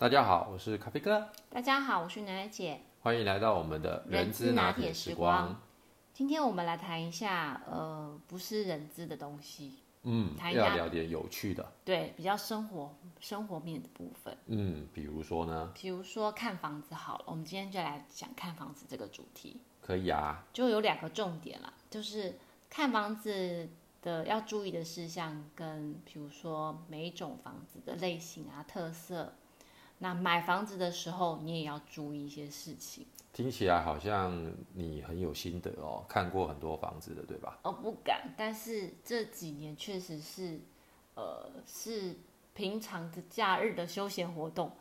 大家好，我是咖啡哥，大家好，我是奶奶姐。欢迎来到我们的人资拿铁时光。今天我们来谈一下，呃，不是人资的东西，嗯，谈一下要聊点有趣的，对，比较生活生活面的部分。嗯，比如说呢，比如说看房子好了，我们今天就来讲看房子这个主题，可以啊，就有两个重点啦，就是看房子的要注意的事项，跟比如说每一种房子的类型啊、特色。那买房子的时候，你也要注意一些事情。听起来好像你很有心得哦，看过很多房子的，对吧？哦，不敢，但是这几年确实是，呃，是平常的假日的休闲活动，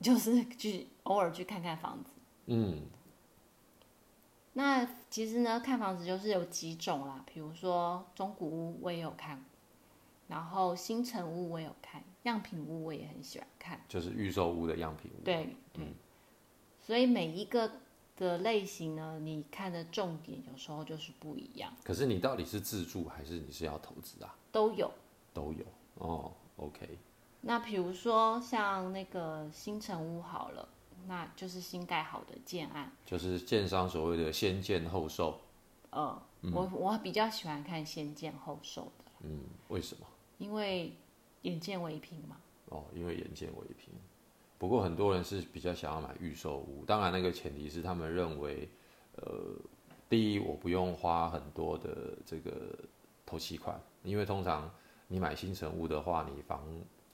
就是去偶尔去看看房子。嗯，那其实呢，看房子就是有几种啦，比如说中古屋我也有看，然后新城屋我也有看，样品屋我也很喜欢看。就是预售屋的样品屋。对对，所以每一个的类型呢，你看的重点有时候就是不一样，可是你到底是自住还是你是要投资啊？都有。都有哦。OK，那比如说像那个新城屋好了，那就是新盖好的建案。就是建商所谓的先建后售。呃，我我比较喜欢看先建后售的，嗯，为什么？因为眼见为凭嘛。哦，因为眼见为凭。不过很多人是比较想要买预售屋，当然那个前提是他们认为，呃，第一我不用花很多的这个头期款，因为通常你买新城屋的话，你房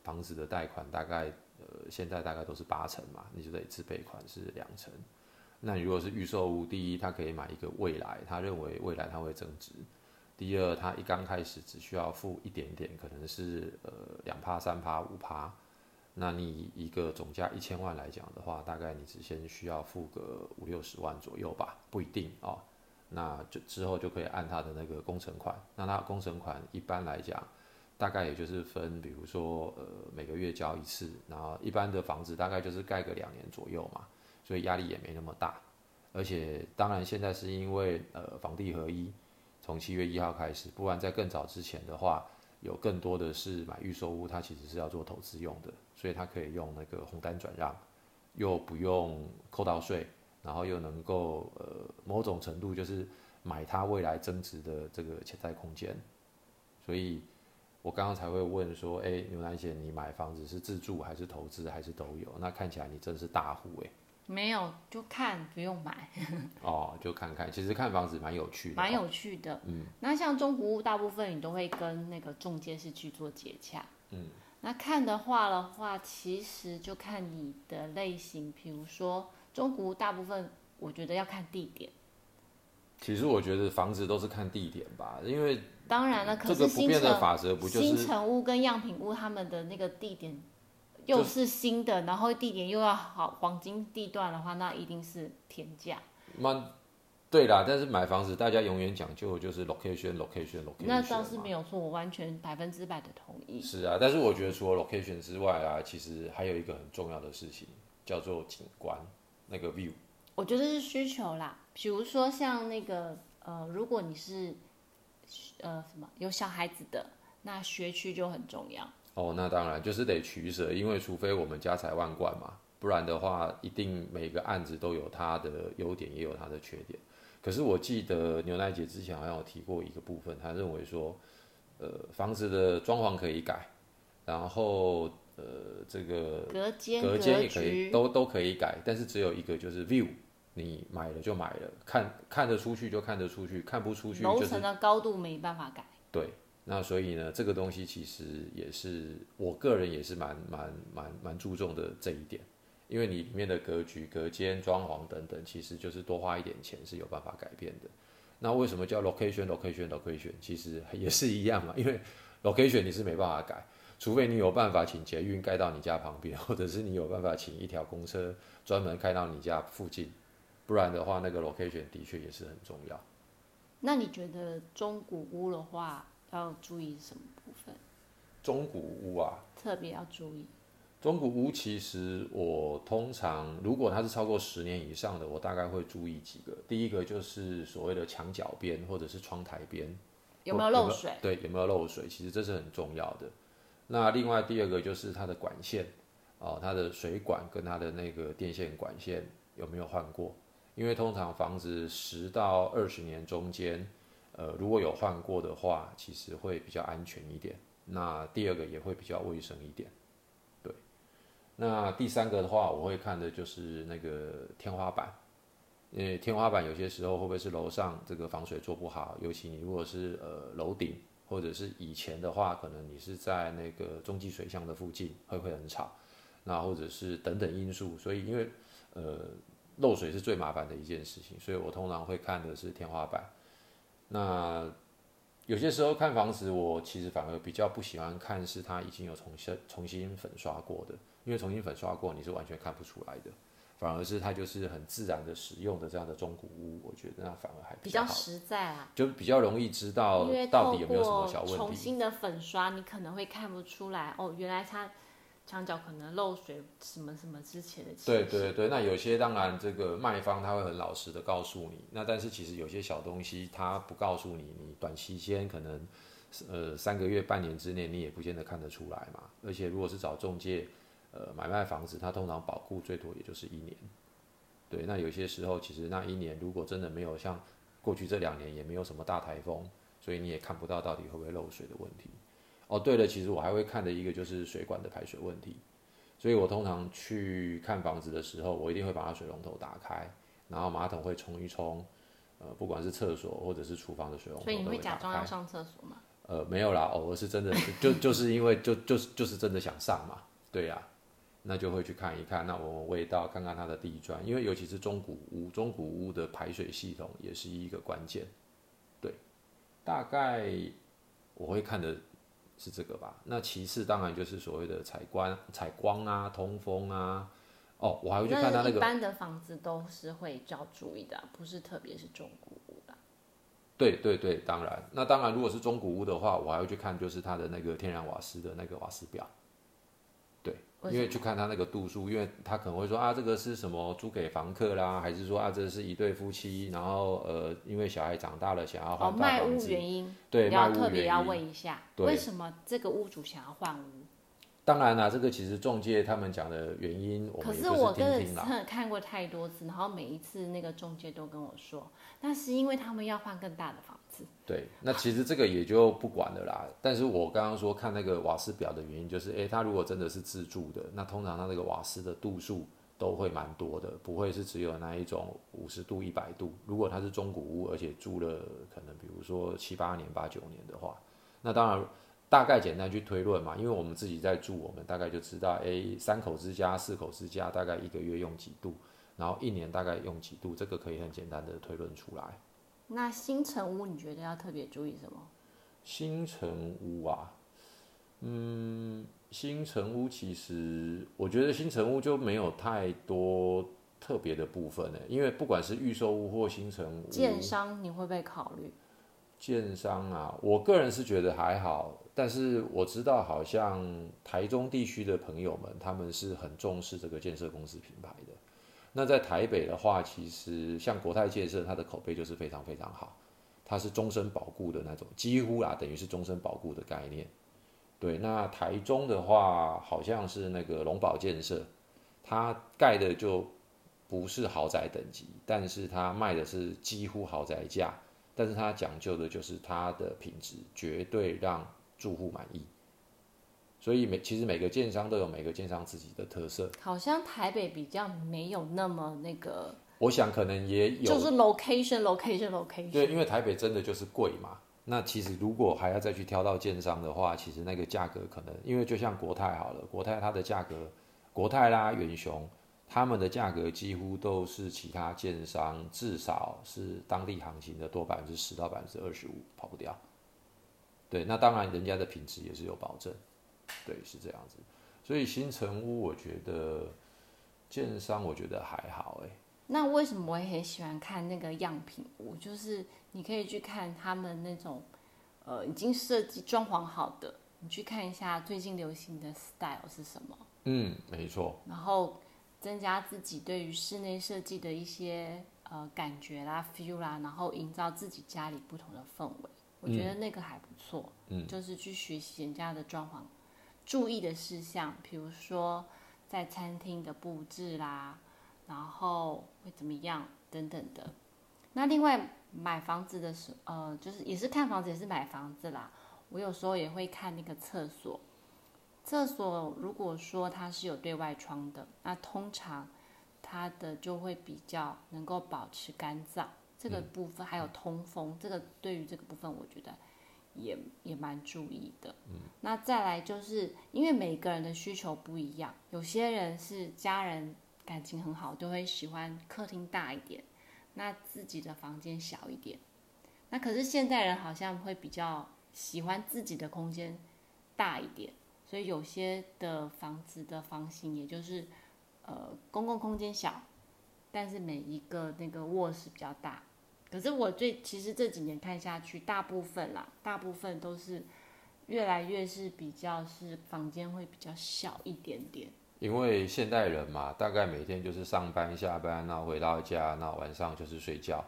房子的贷款大概呃现在大概都是八成嘛，你就得自备款是两成。那你如果是预售屋，第一他可以买一个未来，他认为未来它会增值。第二，它一刚开始只需要付一点点，可能是呃两趴、三趴、五趴。那你一个总价一千万来讲的话，大概你只先需要付个五六十万左右吧，不一定哦。那就之后就可以按它的那个工程款，那它工程款一般来讲，大概也就是分，比如说呃每个月交一次，然后一般的房子大概就是盖个两年左右嘛，所以压力也没那么大。而且当然现在是因为呃房地合一。从七月一号开始，不然在更早之前的话，有更多的是买预售屋，它其实是要做投资用的，所以它可以用那个红单转让，又不用扣到税，然后又能够呃某种程度就是买它未来增值的这个潜在空间。所以我刚刚才会问说，哎，牛奶姐，你买房子是自住还是投资还是都有？那看起来你真是大户哎。没有，就看不用买。哦，就看看，其实看房子蛮有趣的，蛮有趣的。嗯，那像中古屋，大部分你都会跟那个中介是去做接洽。嗯，那看的话的话，其实就看你的类型，比如说中古屋，大部分我觉得要看地点。其实我觉得房子都是看地点吧，因为当然了，可是不变的法则不就是新城屋跟样品屋他们的那个地点。又是新的，然后地点又要好，黄金地段的话，那一定是天价。那对啦，但是买房子大家永远讲究就是 location，location，location。那倒是没有错，我完全百分之百的同意。是啊，但是我觉得除了 location 之外啊，其实还有一个很重要的事情叫做景观，那个 view。我觉得是需求啦，比如说像那个呃，如果你是呃什么有小孩子的，那学区就很重要。哦，那当然就是得取舍，因为除非我们家财万贯嘛，不然的话，一定每个案子都有它的优点，也有它的缺点。可是我记得牛奶姐之前好像有提过一个部分，她认为说，呃，房子的装潢可以改，然后呃，这个隔间隔间也可以，都都可以改，但是只有一个就是 view，你买了就买了，看看得出去就看得出去，看不出去楼层的高度没办法改。对。那所以呢，这个东西其实也是我个人也是蛮蛮蛮蛮注重的这一点，因为你里面的格局、隔间、装潢等等，其实就是多花一点钱是有办法改变的。那为什么叫 location location location？其实 也是一样嘛，因为 location 你是没办法改，除非你有办法请捷运盖到你家旁边，或者是你有办法请一条公车专门开到你家附近，不然的话，那个 location 的确也是很重要。那你觉得中古屋的话？要注意什么部分？中古屋啊，特别要注意。中古屋其实我通常如果它是超过十年以上的，我大概会注意几个。第一个就是所谓的墙角边或者是窗台边有没有漏水？对，有没有漏水？其实这是很重要的。那另外第二个就是它的管线，哦，它的水管跟它的那个电线管线有没有换过？因为通常房子十到二十年中间，呃，如果有换过的话，其实会比较安全一点。那第二个也会比较卫生一点，对。那第三个的话，我会看的就是那个天花板，因为天花板有些时候会不会是楼上这个防水做不好，尤其你如果是呃楼顶，或者是以前的话，可能你是在那个中继水箱的附近，会不会很吵？那或者是等等因素，所以因为呃漏水是最麻烦的一件事情，所以我通常会看的是天花板。那有些时候看房子，我其实反而比较不喜欢看是它已经有重新重新粉刷过的，因为重新粉刷过你是完全看不出来的，反而是它就是很自然的使用的这样的中古屋，我觉得那反而还比较实在啊，就比较容易知道到底有没有什么小问题。重新的粉刷，你可能会看不出来哦，原来它。墙角可能漏水什么什么之前的。对对对，那有些当然这个卖方他会很老实的告诉你，那但是其实有些小东西他不告诉你，你短期间可能呃三个月半年之内你也不见得看得出来嘛。而且如果是找中介呃买卖房子，他通常保护最多也就是一年。对，那有些时候其实那一年如果真的没有像过去这两年也没有什么大台风，所以你也看不到到底会不会漏水的问题。哦，对了，其实我还会看的一个就是水管的排水问题，所以我通常去看房子的时候，我一定会把它水龙头打开，然后马桶会冲一冲，呃，不管是厕所或者是厨房的水龙头所以你会假装要上厕所吗？呃，没有啦，偶尔是真的，就就是因为就就是就是真的想上嘛，对呀，那就会去看一看，那我们味道看看它的地砖，因为尤其是中古屋，中古屋的排水系统也是一个关键，对，大概我会看的。是这个吧？那其次当然就是所谓的采光、采光啊、通风啊。哦，我还会去看他那个。一般的房子都是会较注意的，不是特别是中古屋的。对对对，当然。那当然，如果是中古屋的话，我还会去看就是它的那个天然瓦斯的那个瓦斯表。因为去看他那个度数，因为他可能会说啊，这个是什么租给房客啦，还是说啊，这是一对夫妻，然后呃，因为小孩长大了想要换卖屋原因，对，要特别要问一下，为什么这个屋主想要换屋？当然啦，这个其实中介他们讲的原因，我可是我真的看过太多次，然后每一次那个中介都跟我说，那是因为他们要换更大的房子。对，那其实这个也就不管了啦。但是我刚刚说看那个瓦斯表的原因，就是，诶，他如果真的是自住的，那通常他那个瓦斯的度数都会蛮多的，不会是只有那一种五十度、一百度。如果他是中古屋，而且住了可能比如说七八年、八九年的话，那当然大概简单去推论嘛，因为我们自己在住，我们大概就知道，诶，三口之家、四口之家大概一个月用几度，然后一年大概用几度，这个可以很简单的推论出来。那新城屋你觉得要特别注意什么？新城屋啊，嗯，新城屋其实我觉得新城屋就没有太多特别的部分呢，因为不管是预售屋或新城屋，建商你会不会考虑？建商啊，我个人是觉得还好，但是我知道好像台中地区的朋友们他们是很重视这个建设公司品牌的。那在台北的话，其实像国泰建设，它的口碑就是非常非常好，它是终身保固的那种，几乎啦，等于是终身保固的概念。对，那台中的话，好像是那个龙宝建设，它盖的就不是豪宅等级，但是它卖的是几乎豪宅价，但是它讲究的就是它的品质，绝对让住户满意。所以每其实每个建商都有每个建商自己的特色。好像台北比较没有那么那个。我想可能也有。就是 location location location。对，因为台北真的就是贵嘛。那其实如果还要再去挑到建商的话，其实那个价格可能，因为就像国泰好了，国泰它的价格，国泰啦、远雄，他们的价格几乎都是其他建商至少是当地行情的多百分之十到百分之二十五，跑不掉。对，那当然人家的品质也是有保证。对，是这样子，所以新城屋我觉得建商我觉得还好哎。那为什么我也很喜欢看那个样品屋？就是你可以去看他们那种呃已经设计装潢好的，你去看一下最近流行的 style 是什么。嗯，没错。然后增加自己对于室内设计的一些呃感觉啦、feel 啦，然后营造自己家里不同的氛围。我觉得那个还不错。嗯，就是去学习人家的装潢。注意的事项，比如说在餐厅的布置啦，然后会怎么样等等的。那另外买房子的时候，呃，就是也是看房子，也是买房子啦。我有时候也会看那个厕所，厕所如果说它是有对外窗的，那通常它的就会比较能够保持干燥。这个部分还有通风，这个对于这个部分，我觉得也也蛮注意的。嗯，那再来就是因为每个人的需求不一样，有些人是家人感情很好，都会喜欢客厅大一点，那自己的房间小一点。那可是现代人好像会比较喜欢自己的空间大一点，所以有些的房子的房型，也就是呃公共空间小，但是每一个那个卧室比较大。可是我最其实这几年看下去，大部分啦，大部分都是越来越是比较是房间会比较小一点点。因为现代人嘛，大概每天就是上班下班，那回到家，那晚上就是睡觉，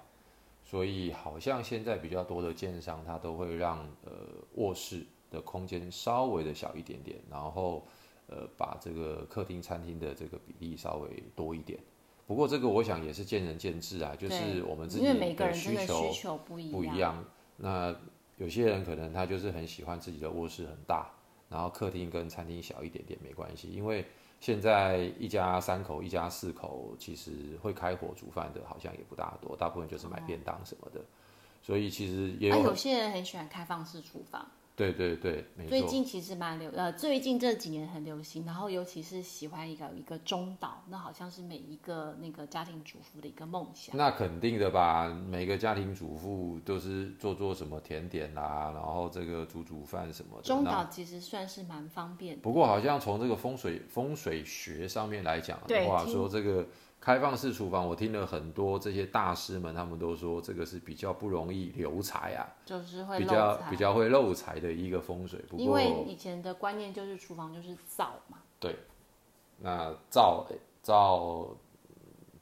所以好像现在比较多的建商，他都会让呃卧室的空间稍微的小一点点，然后呃把这个客厅餐厅的这个比例稍微多一点。不过这个我想也是见仁见智啊，就是我们自己的需求不一样。那有些人可能他就是很喜欢自己的卧室很大，然后客厅跟餐厅小一点点没关系，因为现在一家三口、一家四口其实会开火煮饭的，好像也不大多，大部分就是买便当什么的。所以其实也有有些人很喜欢开放式厨房。对对对，最近其实蛮流呃，最近这几年很流行，然后尤其是喜欢一个一个中岛，那好像是每一个那个家庭主妇的一个梦想。那肯定的吧，每个家庭主妇都是做做什么甜点啦，然后这个煮煮饭什么的。中岛其实算是蛮方便。不过好像从这个风水风水学上面来讲的话，说这个。开放式厨房，我听了很多这些大师们，他们都说这个是比较不容易留财啊，就是会比较比较会漏财的一个风水。不过因为以前的观念就是厨房就是灶嘛。对，那灶灶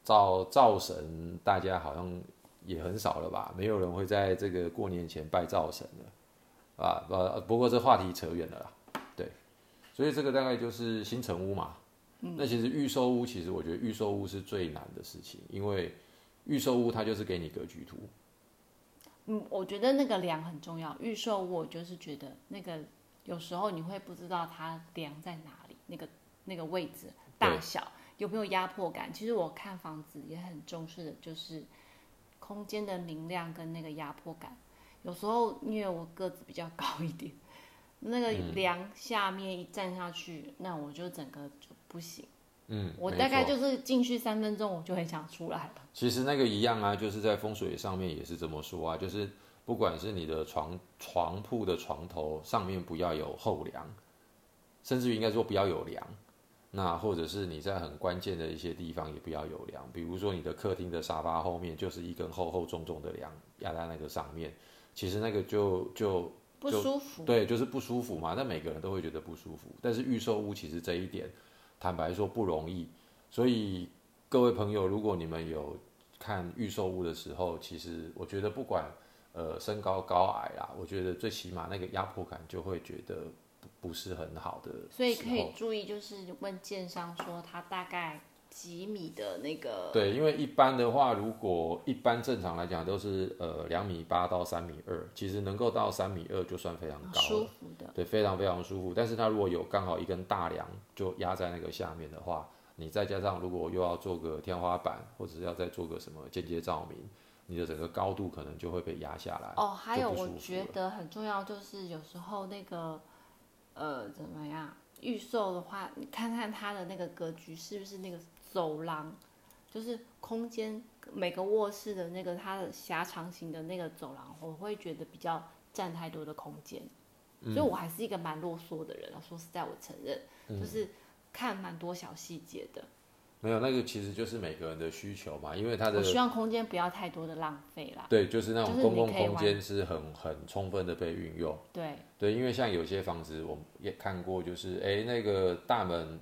灶灶神，大家好像也很少了吧？没有人会在这个过年前拜灶神了啊。呃，不过这话题扯远了啦。对，所以这个大概就是新城屋嘛。那其实预售屋，其实我觉得预售屋是最难的事情，因为预售屋它就是给你格局图。嗯，我觉得那个梁很重要。预售屋我就是觉得那个有时候你会不知道它梁在哪里，那个那个位置大小有没有压迫感。其实我看房子也很重视的就是空间的明亮跟那个压迫感。有时候因为我个子比较高一点，那个梁下面一站下去，那我就整个就。不行，嗯，我大概就是进去三分钟，我就很想出来了。其实那个一样啊，就是在风水上面也是这么说啊，就是不管是你的床床铺的床头上面不要有后梁，甚至于应该说不要有梁，那或者是你在很关键的一些地方也不要有梁，比如说你的客厅的沙发后面就是一根厚厚重重的梁压在那个上面，其实那个就就不舒服，对，就是不舒服嘛。那每个人都会觉得不舒服，但是预售屋其实这一点。坦白说不容易，所以各位朋友，如果你们有看预售屋的时候，其实我觉得不管呃身高高矮啦，我觉得最起码那个压迫感就会觉得不是很好的。所以可以注意，就是问建商说他大概。几米的那个对，因为一般的话，如果一般正常来讲都是呃两米八到三米二，其实能够到三米二就算非常高了，舒服的，对，非常非常舒服。但是它如果有刚好一根大梁就压在那个下面的话，你再加上如果又要做个天花板，或者是要再做个什么间接照明，你的整个高度可能就会被压下来。哦，还有我觉得很重要就是有时候那个呃怎么样预售的话，你看看它的那个格局是不是那个。走廊就是空间，每个卧室的那个它的狭长型的那个走廊，我会觉得比较占太多的空间，所以我还是一个蛮啰嗦的人啊。说实在，我承认，就是看蛮多小细节的。没有那个，其实就是每个人的需求嘛，因为他的我希望空间不要太多的浪费啦。对，就是那种公共空间是很很充分的被运用。对对，因为像有些房子我们也看过，就是哎那个大门。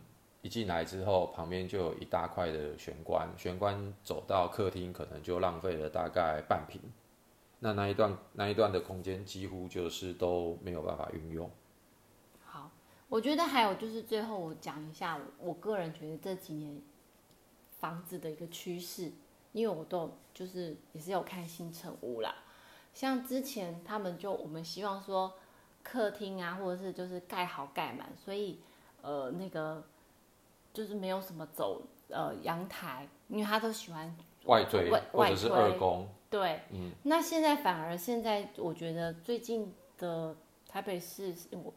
进来之后，旁边就有一大块的玄关，玄关走到客厅可能就浪费了大概半平，那那一段那一段的空间几乎就是都没有办法运用。好，我觉得还有就是最后我讲一下，我个人觉得这几年房子的一个趋势，因为我都就是也是有看新城屋啦，像之前他们就我们希望说客厅啊，或者是就是盖好盖满，所以呃那个就是没有什么走呃阳台，因为他都喜欢外推或者是二宫，对，嗯，那现在反而现在我觉得最近的台北市我。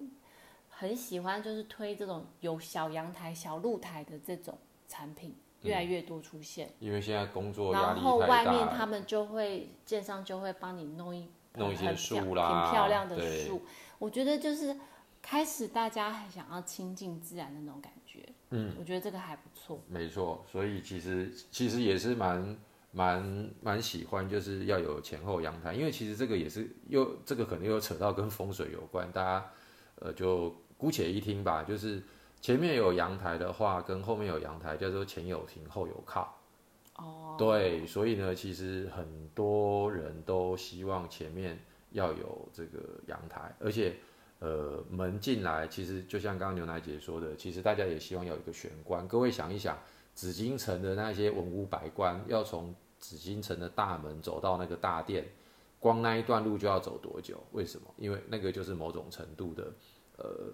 很喜欢就是推这种有小阳台、小露台的这种产品，越来越多出现。因为现在工作压力然后外面他们就会建商就会帮你弄一弄一些树啦，挺漂亮的树。我觉得就是开始大家很想要亲近自然的那种感觉。嗯，我觉得这个还不错。没错，所以其实其实也是蛮蛮蛮喜欢，就是要有前后阳台，因为其实这个也是又这个可能又扯到跟风水有关，大家呃就。姑且一听吧，就是前面有阳台的话，跟后面有阳台叫做前有亭后有靠。哦，对，所以呢，其实很多人都希望前面要有这个阳台，而且呃门进来，其实就像刚刚牛奶姐说的，其实大家也希望有一个玄关。各位想一想，紫禁城的那些文武百官要从紫禁城的大门走到那个大殿，光那一段路就要走多久？为什么？因为那个就是某种程度的呃。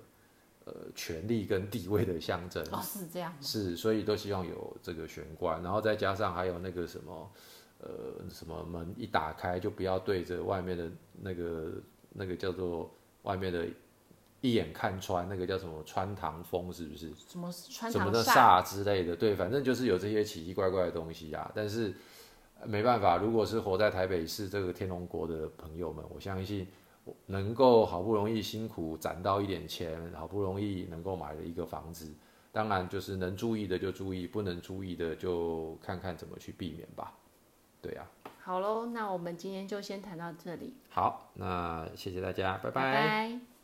呃，权力跟地位的象征哦，是这样，是，所以都希望有这个玄关，然后再加上还有那个什么，呃，什么门一打开就不要对着外面的那个那个叫做外面的，一眼看穿那个叫什么穿堂风是不是？什么穿什么的煞之类的，对，反正就是有这些奇奇怪怪的东西啊。但是没办法，如果是活在台北市这个天龙国的朋友们，我相信。能够好不容易辛苦攒到一点钱，好不容易能够买了一个房子，当然就是能注意的就注意，不能注意的就看看怎么去避免吧。对呀。好喽，那我们今天就先谈到这里。好，那谢谢大家，拜拜。